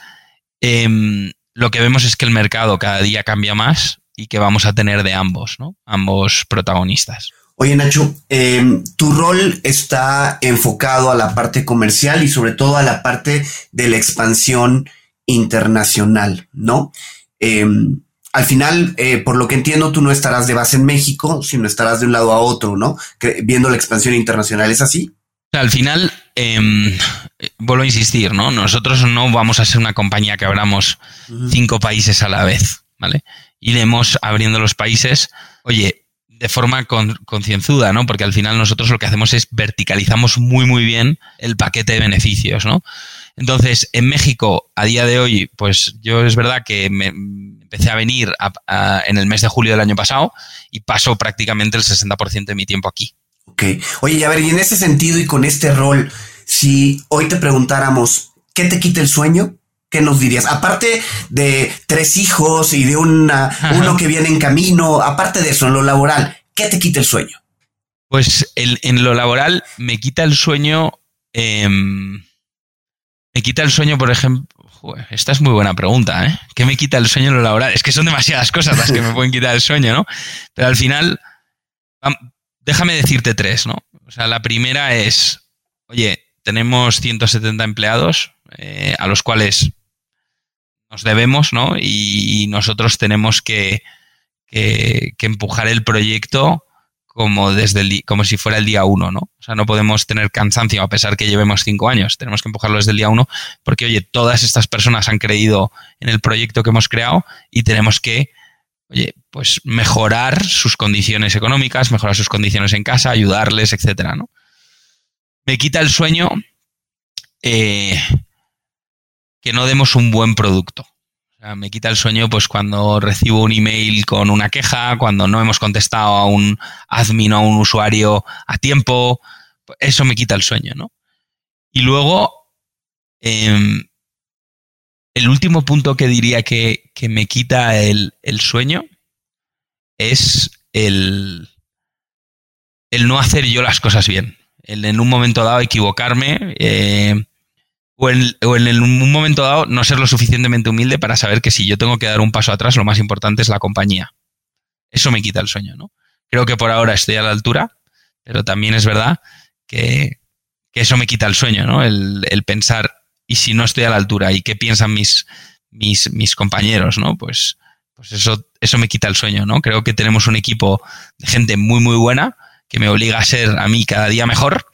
Speaker 4: em, lo que vemos es que el mercado cada día cambia más y que vamos a tener de ambos, ¿no? Ambos protagonistas.
Speaker 1: Oye, Nacho, em, tu rol está enfocado a la parte comercial y sobre todo a la parte de la expansión internacional, ¿no? Em, al final, eh, por lo que entiendo, tú no estarás de base en México, sino estarás de un lado a otro, ¿no? viendo la expansión internacional, ¿es así?
Speaker 4: Al final, em, vuelvo a insistir, ¿no? Nosotros no vamos a ser una compañía que abramos cinco países a la vez, ¿vale? Iremos abriendo los países, oye, de forma concienzuda, ¿no? Porque al final nosotros lo que hacemos es verticalizamos muy, muy bien el paquete de beneficios, ¿no? Entonces, en México, a día de hoy, pues yo es verdad que me empecé a venir en el mes de julio del año pasado y paso prácticamente el 60% de mi tiempo aquí.
Speaker 1: Ok. Oye, a ver, y en ese sentido y con este rol, si hoy te preguntáramos, ¿qué te quita el sueño? ¿Qué nos dirías? Aparte de tres hijos y de una, uno que viene en camino, aparte de eso, en lo laboral, ¿qué te quita el sueño?
Speaker 4: Pues en lo laboral me quita el sueño. Em, me quita el sueño, por ejemplo. esta es muy buena pregunta, ¿eh? ¿Qué me quita el sueño en lo laboral? Es que son demasiadas cosas las que me pueden quitar el sueño, ¿no? Pero al final, déjame decirte tres, ¿no? O sea, la primera es, oye, tenemos 170 empleados eh, a los cuales nos debemos, ¿no? Y, nosotros tenemos que, empujar el proyecto como desde como si fuera el día uno, ¿no? O sea, no podemos tener cansancio a pesar que llevemos cinco años. Tenemos que empujarlo desde el día uno porque, oye, todas estas personas han creído en el proyecto que hemos creado y tenemos que oye, pues mejorar sus condiciones económicas, mejorar sus condiciones en casa, ayudarles, etcétera, ¿no? Me quita el sueño eh, que no demos un buen producto. O sea, me quita el sueño pues cuando recibo un email con una queja, cuando no hemos contestado a un admin o a un usuario a tiempo. Eso me quita el sueño, ¿no? Y luego, em, el último punto que diría que, me quita el, sueño es el, el no hacer yo las cosas bien. El en un momento dado equivocarme eh, o, en, en un momento dado no ser lo suficientemente humilde para saber que si yo tengo que dar un paso atrás, lo más importante es la compañía. Eso me quita el sueño, ¿no? Creo que por ahora estoy a la altura, pero también es verdad que, eso me quita el sueño, ¿no? El, el pensar, y si no estoy a la altura y qué piensan mis, mis, mis compañeros, ¿no? Pues, pues eso, eso me quita el sueño, ¿no? Creo que tenemos un equipo de gente muy, muy buena que me obliga a ser a mí cada día mejor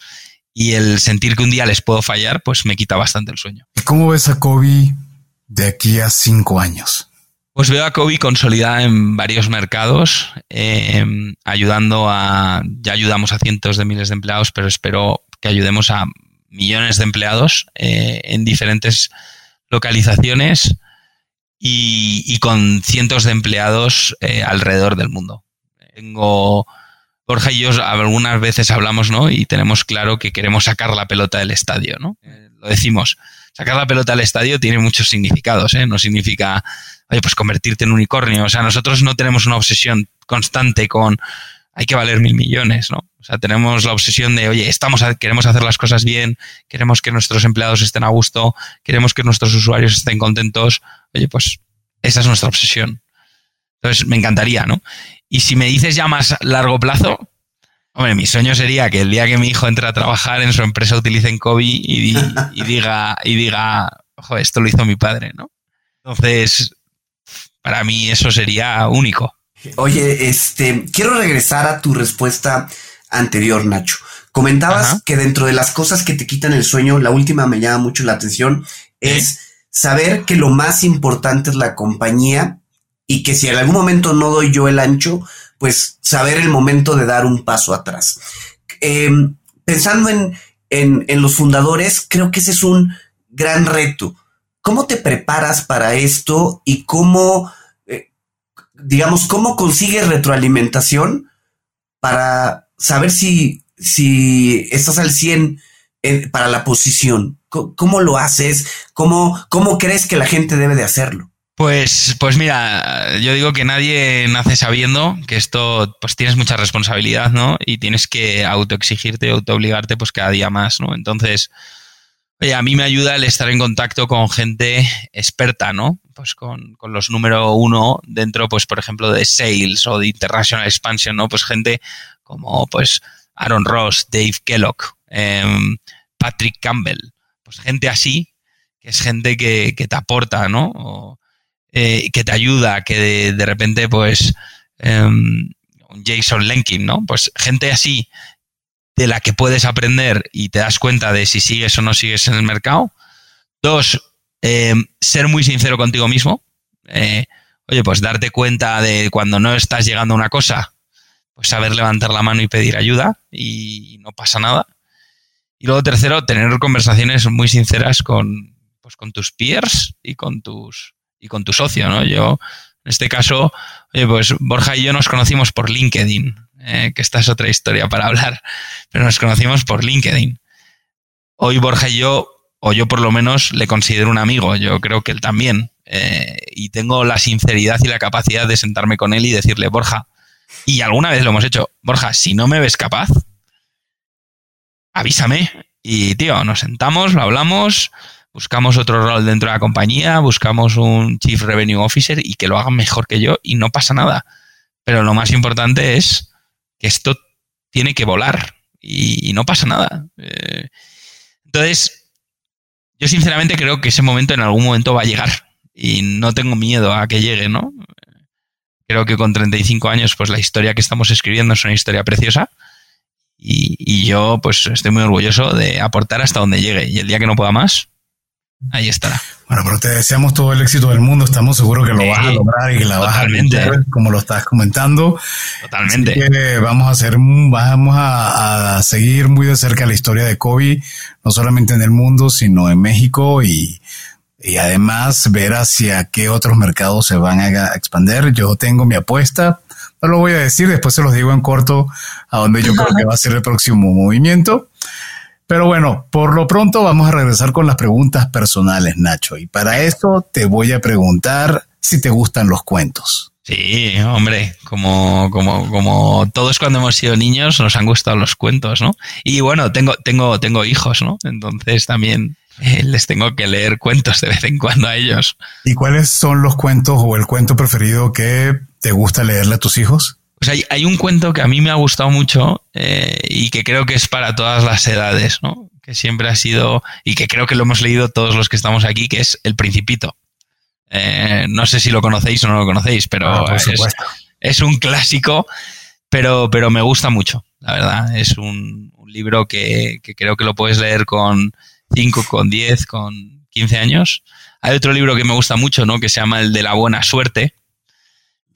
Speaker 4: y el sentir que un día les puedo fallar, pues me quita bastante el sueño.
Speaker 2: ¿Cómo ves a Kobe de aquí a cinco años?
Speaker 4: Pues veo a Kobe consolidada en varios mercados, em, ayudando a, ya ayudamos a cientos de miles de empleados, pero espero que ayudemos a millones de empleados eh, en diferentes localizaciones y, con cientos de empleados eh, alrededor del mundo. Tengo, Borja y yo algunas veces hablamos, ¿no? Y tenemos claro que queremos sacar la pelota del estadio, ¿no? Eh, lo decimos. Sacar la pelota del estadio tiene muchos significados, ¿eh? No significa, oye, pues convertirte en unicornio. O sea, nosotros no tenemos una obsesión constante con hay que valer mil millones, ¿no? O sea, tenemos la obsesión de, oye, estamos queremos hacer las cosas bien, queremos que nuestros empleados estén a gusto, queremos que nuestros usuarios estén contentos. Oye, pues esa es nuestra obsesión. Entonces, me encantaría, ¿no? Y si me dices ya más largo plazo, hombre, mi sueño sería que el día que mi hijo entre a trabajar en su empresa utilicen COVID y, y diga, y diga, ojo, esto lo hizo mi padre, ¿no? Entonces, para mí eso sería único.
Speaker 1: Oye, este, quiero regresar a tu respuesta anterior, Nacho. Comentabas que dentro de las cosas que te quitan el sueño, la última me llama mucho la atención, es saber que lo más importante es la compañía y que si en algún momento no doy yo el ancho, pues saber el momento de dar un paso atrás. Em, pensando en, en los fundadores, creo que ese es un gran reto. ¿Cómo te preparas para esto y cómo digamos, cómo consigues retroalimentación para saber si, si estás al 100 para la posición? ¿Cómo, lo haces? ¿Cómo, ¿Cómo crees que la gente debe de hacerlo?
Speaker 4: Pues, pues mira, yo digo que nadie nace sabiendo que esto, pues tienes mucha responsabilidad, ¿no? Y tienes que autoexigirte, autoobligarte, pues cada día más, ¿no? Entonces, oye, a mí me ayuda el estar en contacto con gente experta, ¿no? Pues con, con los número uno dentro, pues por ejemplo, de sales o de international expansion, ¿no? Pues gente como, pues, Aaron Ross, Dave Kellogg, em, Patrick Campbell, pues gente así, que es gente que, que te aporta, ¿no? Eh, que te ayuda, que de, repente, pues, um, Jason Lenkin, ¿no? Pues gente así de la que puedes aprender y te das cuenta de si sigues o no sigues en el mercado. Dos, em, ser muy sincero contigo mismo. Eh, oye, pues darte cuenta de cuando no estás llegando a una cosa, pues saber levantar la mano y pedir ayuda y no pasa nada. Y luego tercero, tener conversaciones muy sinceras con, pues, con tus peers y con tus, y con tu socio, ¿no? Yo, en este caso, oye, pues Borja y yo nos conocimos por LinkedIn, eh, que esta es otra historia para hablar, pero nos conocimos por LinkedIn. Hoy Borja y yo, o yo por lo menos, le considero un amigo, yo creo que él también, eh, y tengo la sinceridad y la capacidad de sentarme con él y decirle, Borja, y alguna vez lo hemos hecho, Borja, si no me ves capaz, avísame. Y tío, nos sentamos, lo hablamos, buscamos otro rol dentro de la compañía, buscamos un Chief Revenue Officer y que lo hagan mejor que yo y no pasa nada. Pero lo más importante es que esto tiene que volar y, no pasa nada. Eh, entonces, yo sinceramente creo que ese momento en algún momento va a llegar y no tengo miedo a que llegue, ¿no? Creo que con 35 años, pues la historia que estamos escribiendo es una historia preciosa y, y yo pues estoy muy orgulloso de aportar hasta donde llegue y el día que no pueda más, ahí estará.
Speaker 2: Bueno, pero te deseamos todo el éxito del mundo. Estamos seguros que lo vas a lograr y que la vas a lograr, como lo estás comentando.
Speaker 4: Totalmente.
Speaker 2: vamos a hacer, vamos a, seguir muy de cerca la historia de Kobe, no solamente en el mundo, sino en México y, y además ver hacia qué otros mercados se van a expandir. Yo tengo mi apuesta. No lo voy a decir, después se los digo en corto a donde yo creo que va a ser el próximo movimiento. Pero bueno, por lo pronto vamos a regresar con las preguntas personales, Nacho. Y para eso te voy a preguntar si te gustan los cuentos.
Speaker 4: Sí, hombre, como, como, como todos cuando hemos sido niños nos han gustado los cuentos, ¿no? Y bueno, tengo, tengo, tengo hijos, ¿no? Entonces también eh, les tengo que leer cuentos de vez en cuando a ellos.
Speaker 2: ¿Y cuáles son los cuentos o el cuento preferido que te gusta leerle a tus hijos?
Speaker 4: Pues hay, hay, un cuento que a mí me ha gustado mucho eh, y que creo que es para todas las edades, ¿no? Que siempre ha sido, y que creo que lo hemos leído todos los que estamos aquí, que es El Principito. Eh, no sé si lo conocéis o no lo conocéis, pero
Speaker 2: ah,
Speaker 4: es, es, un clásico, pero, pero me gusta mucho, la verdad. Es un, un libro que, que, creo que lo puedes leer con 5, con 10, con 15 años. Hay otro libro que me gusta mucho, ¿no? Que se llama El de la buena suerte,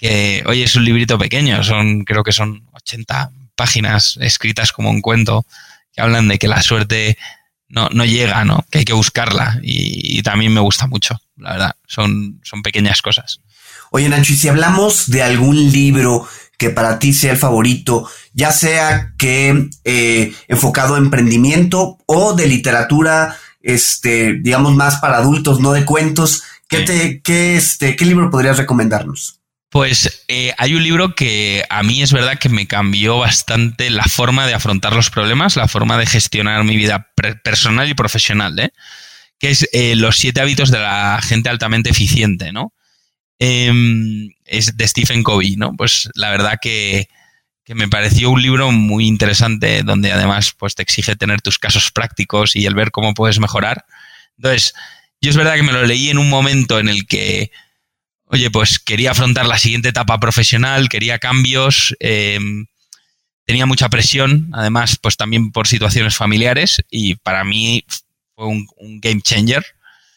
Speaker 4: que, oye, es un librito pequeño, son, creo que son 80 páginas escritas como un cuento, que hablan de que la suerte no, no llega, ¿no? Que hay que buscarla. Y, también me gusta mucho, la verdad. Son, son pequeñas cosas.
Speaker 1: Oye, Nacho, y si hablamos de algún libro que para ti sea el favorito, ya sea que eh, enfocado a emprendimiento o de literatura, este, digamos, más para adultos, no de cuentos, ¿qué, te, qué, este, ¿qué libro podrías recomendarnos?
Speaker 4: Pues eh, hay un libro que a mí es verdad que me cambió bastante la forma de afrontar los problemas, la forma de gestionar mi vida personal y profesional, ¿eh? que es eh, Los siete hábitos de la gente altamente eficiente, ¿no? Em, es de Stephen Covey, ¿no? Pues la verdad que, que, me pareció un libro muy interesante donde además pues, te exige tener tus casos prácticos y el ver cómo puedes mejorar. Entonces, yo es verdad que me lo leí en un momento en el que oye, pues quería afrontar la siguiente etapa profesional, quería cambios, em, tenía mucha presión, además, pues también por situaciones familiares y para mí fue un, game changer.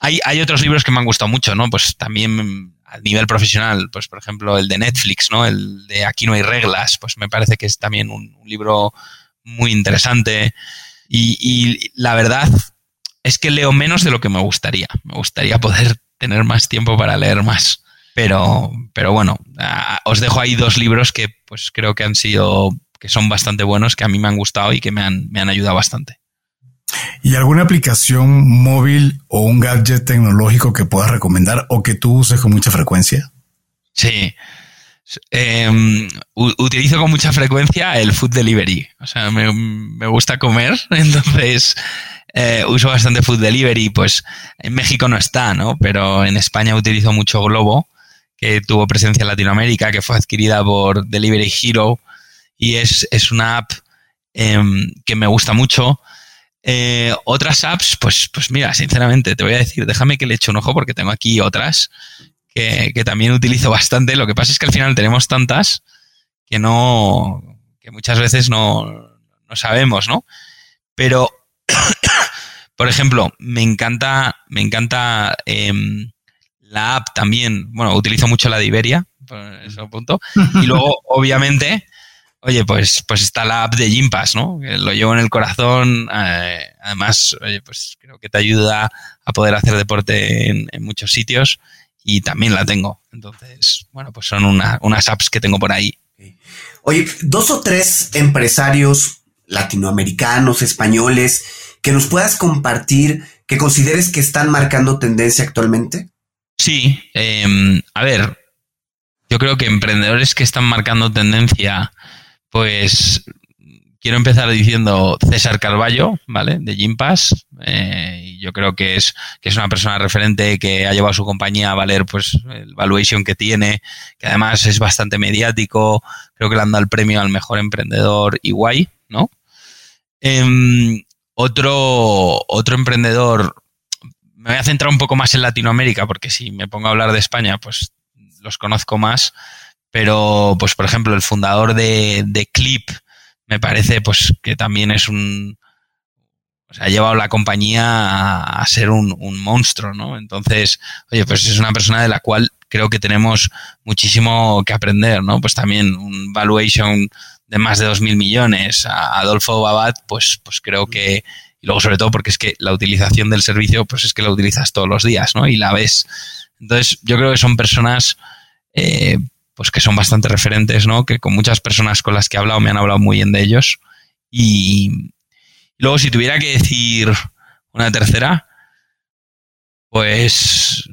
Speaker 4: Hay, otros libros que me han gustado mucho, ¿no? Pues también a nivel profesional, pues por ejemplo el de Netflix, ¿no? El de Aquí no hay reglas, pues me parece que es también un, libro muy interesante y, y la verdad es que leo menos de lo que me gustaría. Me gustaría poder tener más tiempo para leer más pero, pero bueno, os dejo ahí dos libros que pues creo que han sido, que son bastante buenos, que a mí me han gustado y que me han, me han ayudado bastante.
Speaker 2: ¿Y alguna aplicación móvil o un gadget tecnológico que puedas recomendar o que tú uses con mucha frecuencia?
Speaker 4: Sí. Em, utilizo con mucha frecuencia el food delivery. O sea, me, gusta comer, <laughs> entonces eh, uso bastante food delivery. Pues en México no está, ¿no? Pero en España utilizo mucho Globo, que tuvo presencia en Latinoamérica, que fue adquirida por Delivery Hero y es, es una app em, que me gusta mucho eh, otras apps, pues, pues mira, sinceramente, te voy a decir, déjame que le eche un ojo porque tengo aquí otras que, también utilizo bastante. Lo que pasa es que al final tenemos tantas que no, que muchas veces no, no sabemos, ¿no? Pero, <coughs> por ejemplo, me encanta, me encanta em, la app también. Bueno, utilizo mucho la de Iberia, por eso punto. Y <laughs> luego, obviamente, Oye, pues, pues está la app de Gympass, ¿no? lo llevo en el corazón. Eh, además, oye, pues creo que te ayuda a poder hacer deporte en, muchos sitios y también la tengo. Entonces, bueno, pues son unas apps que tengo por ahí.
Speaker 1: Oye, dos o tres empresarios latinoamericanos, españoles, que nos puedas compartir que consideres que están marcando tendencia actualmente.
Speaker 4: Sí, em, a ver, yo creo que emprendedores que están marcando tendencia pues quiero empezar diciendo César Carballo, ¿vale? De Gympass. Eh, yo creo que es, que es una persona referente que ha llevado a su compañía a valer pues el valuation que tiene, que además es bastante mediático. Creo que le han dado el premio al mejor emprendedor iguay, ¿no? Em, otro, otro emprendedor, me voy a centrar un poco más en Latinoamérica, porque si me pongo a hablar de España, pues los conozco más pero pues por ejemplo el fundador de, Clip me parece pues que también es un o sea, ha llevado la compañía a, ser un, monstruo, ¿no? Entonces, oye, pues es una persona de la cual creo que tenemos muchísimo que aprender, ¿no? Pues también un valuation de más de 2.000 millones Adolfo Babat, pues, pues creo que, y luego sobre todo porque es que la utilización del servicio, pues es que la utilizas todos los días, ¿no? Y la ves. Entonces, yo creo que son personas eh, pues que son bastante referentes, ¿no? Que con muchas personas con las que he hablado me han hablado muy bien de ellos. Y, luego, si tuviera que decir una tercera, pues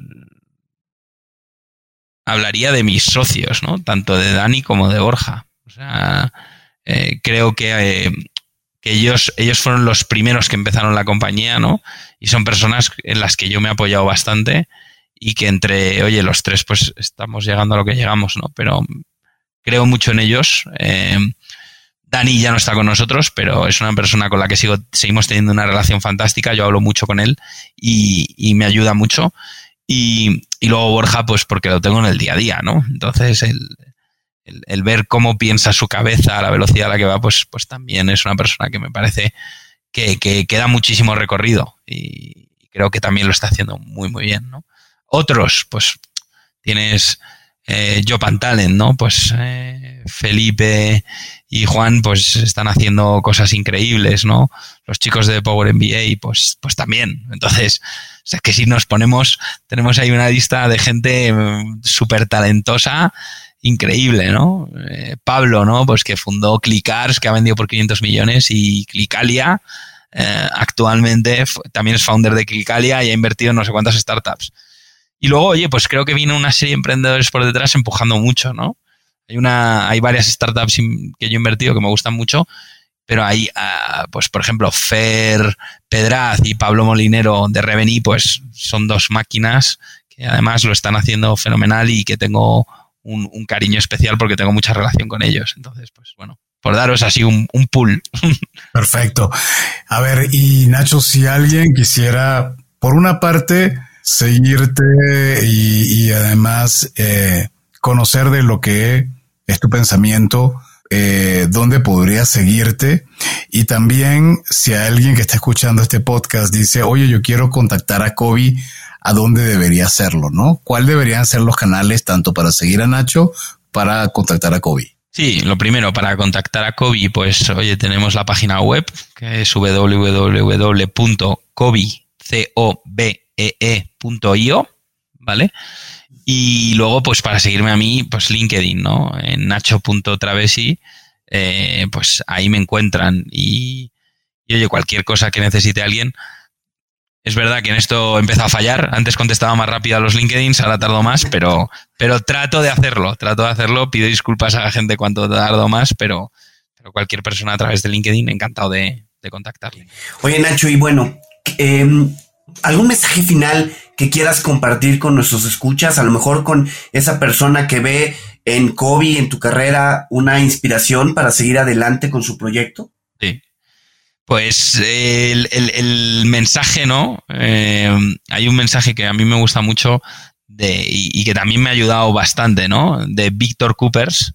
Speaker 4: hablaría de mis socios, ¿no? Tanto de Dani como de Borja. O sea, eh, creo que, eh, que ellos, ellos fueron los primeros que empezaron la compañía, ¿no? Y son personas en las que yo me he apoyado bastante y que entre, oye, los tres pues estamos llegando a lo que llegamos, ¿no? Pero creo mucho en ellos. Eh, Dani ya no está con nosotros, pero es una persona con la que sigo, seguimos teniendo una relación fantástica. Yo hablo mucho con él y, me ayuda mucho. Y, luego Borja, pues porque lo tengo en el día a día, ¿no? Entonces, el, ver cómo piensa su cabeza, a la velocidad a la que va, pues, pues también es una persona que me parece que, que queda muchísimo recorrido y creo que también lo está haciendo muy, muy bien, ¿no? Otros, pues tienes eh, Pantalen, ¿no? Pues eh, Felipe y Juan, pues están haciendo cosas increíbles, ¿no? Los chicos de Power MBA, pues, pues también. Entonces, o sea, que si nos ponemos, tenemos ahí una lista de gente mm, súper talentosa, increíble, ¿no? Eh, Pablo, ¿no? Pues que fundó Clickars, que ha vendido por 500 millones, y Clicalia, eh, actualmente también es founder de Clicalia y ha invertido en no sé cuántas startups. Y luego, oye, pues creo que viene una serie de emprendedores por detrás empujando mucho, ¿no? Hay una, hay varias startups que yo he invertido que me gustan mucho, pero hay, ah, pues por ejemplo, Fer Pedraz y Pablo Molinero de Reveni, pues son dos máquinas que además lo están haciendo fenomenal y que tengo un, cariño especial porque tengo mucha relación con ellos. Entonces, pues bueno, por daros así un, un pool. <laughs>
Speaker 2: Perfecto. A ver, y Nacho, si alguien quisiera, por una parte, seguirte y, además eh, conocer de lo que es tu pensamiento, eh, dónde podría seguirte y también si alguien que está escuchando este podcast dice, oye, yo quiero contactar a Kobe, ¿a dónde debería hacerlo? ¿No? ¿Cuál deberían ser los canales tanto para seguir a Nacho, para contactar a Kobe?
Speaker 4: Sí, lo primero, para contactar a Kobe, pues oye, tenemos la página web que es www.kobe.com ee.io, ¿vale? Y luego, pues para seguirme a mí, pues LinkedIn, ¿no? En nacho.travesi, eh, pues ahí me encuentran. Y, y, oye, cualquier cosa que necesite alguien. Es verdad que en esto empezó a fallar. Antes contestaba más rápido a los LinkedIn, ahora tardo más, pero, pero trato de hacerlo. Trato de hacerlo. Pido disculpas a la gente cuando tardo más, pero, pero cualquier persona a través de LinkedIn, encantado de, de contactarle.
Speaker 1: Oye, Nacho, y bueno, eh, ¿algún mensaje final que quieras compartir con nuestros escuchas? A lo mejor con esa persona que ve en Kobe, en tu carrera, una inspiración para seguir adelante con su proyecto.
Speaker 4: Sí. Pues el, el, mensaje, ¿no? Eh, hay un mensaje que a mí me gusta mucho y, que también me ha ayudado bastante, ¿no? De Víctor Coopers,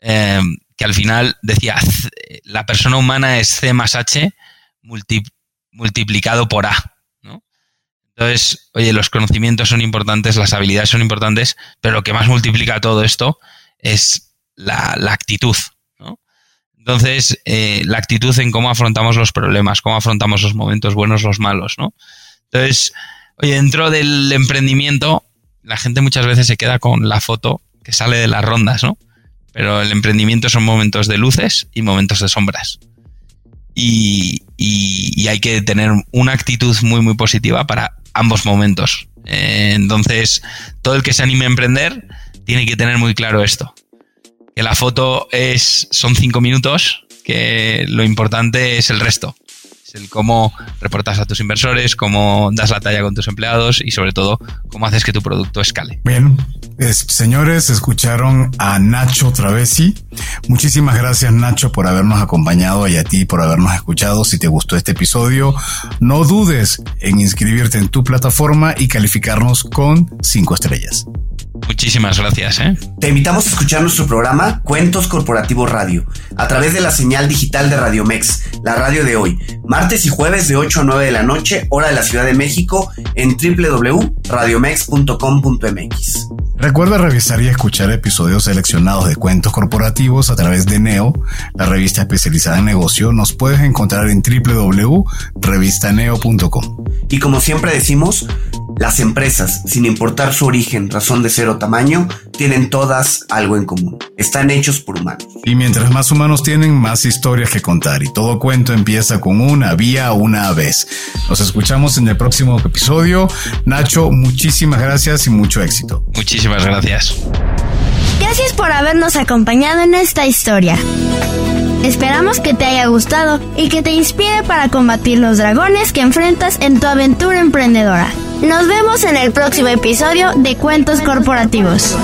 Speaker 4: eh, que al final decía, la persona humana es C más H multi, multiplicado por A. ¿no? Entonces, oye, los conocimientos son importantes, las habilidades son importantes, pero lo que más multiplica todo esto es la, la actitud. Entonces, eh, la actitud en cómo afrontamos los problemas, cómo afrontamos los momentos buenos, los malos. ¿no? Entonces, oye, dentro del emprendimiento, la gente muchas veces se queda con la foto que sale de las rondas, ¿no? Pero el emprendimiento son momentos de luces y momentos de sombras. Y hay que tener una actitud muy, muy positiva para ambos momentos. Eh, entonces, todo el que se anime a emprender tiene que tener muy claro esto. La foto es, son cinco minutos, que lo importante es el resto. Es el cómo reportas a tus inversores, cómo das la talla con tus empleados y sobre todo cómo haces que tu producto escale.
Speaker 2: Bien, es, señores, escucharon a Nacho Travesi. Muchísimas gracias Nacho por habernos acompañado y a ti por habernos escuchado. Si te gustó este episodio, no dudes en inscribirte en tu plataforma y calificarnos con cinco estrellas.
Speaker 4: Muchísimas gracias. ¿eh?
Speaker 1: Te invitamos a escuchar nuestro programa Cuentos Corporativos Radio a través de la señal digital de Radio Mex, la radio de hoy, martes y jueves de 8 a 9 de la noche, hora de la Ciudad de México, en www.radiomex.com.mx.
Speaker 2: Recuerda revisar y escuchar episodios seleccionados de cuentos corporativos a través de Neo, la revista especializada en negocio. Nos puedes encontrar en www.revistaneo.com.
Speaker 1: Y como siempre decimos, las empresas, sin importar su origen, razón de ser o tamaño, tienen todas algo en común. Están hechos por humanos.
Speaker 2: Y mientras más humanos tienen, más historias que contar. Y todo cuento empieza con una vía una vez. Nos escuchamos en el próximo episodio. Nacho, muchísimas gracias y mucho éxito.
Speaker 4: Muchísimas gracias.
Speaker 3: Gracias por habernos acompañado en esta historia. Esperamos que te haya gustado y que te inspire para combatir los dragones que enfrentas en tu aventura emprendedora. Nos vemos en el próximo episodio de Cuentos Corporativos.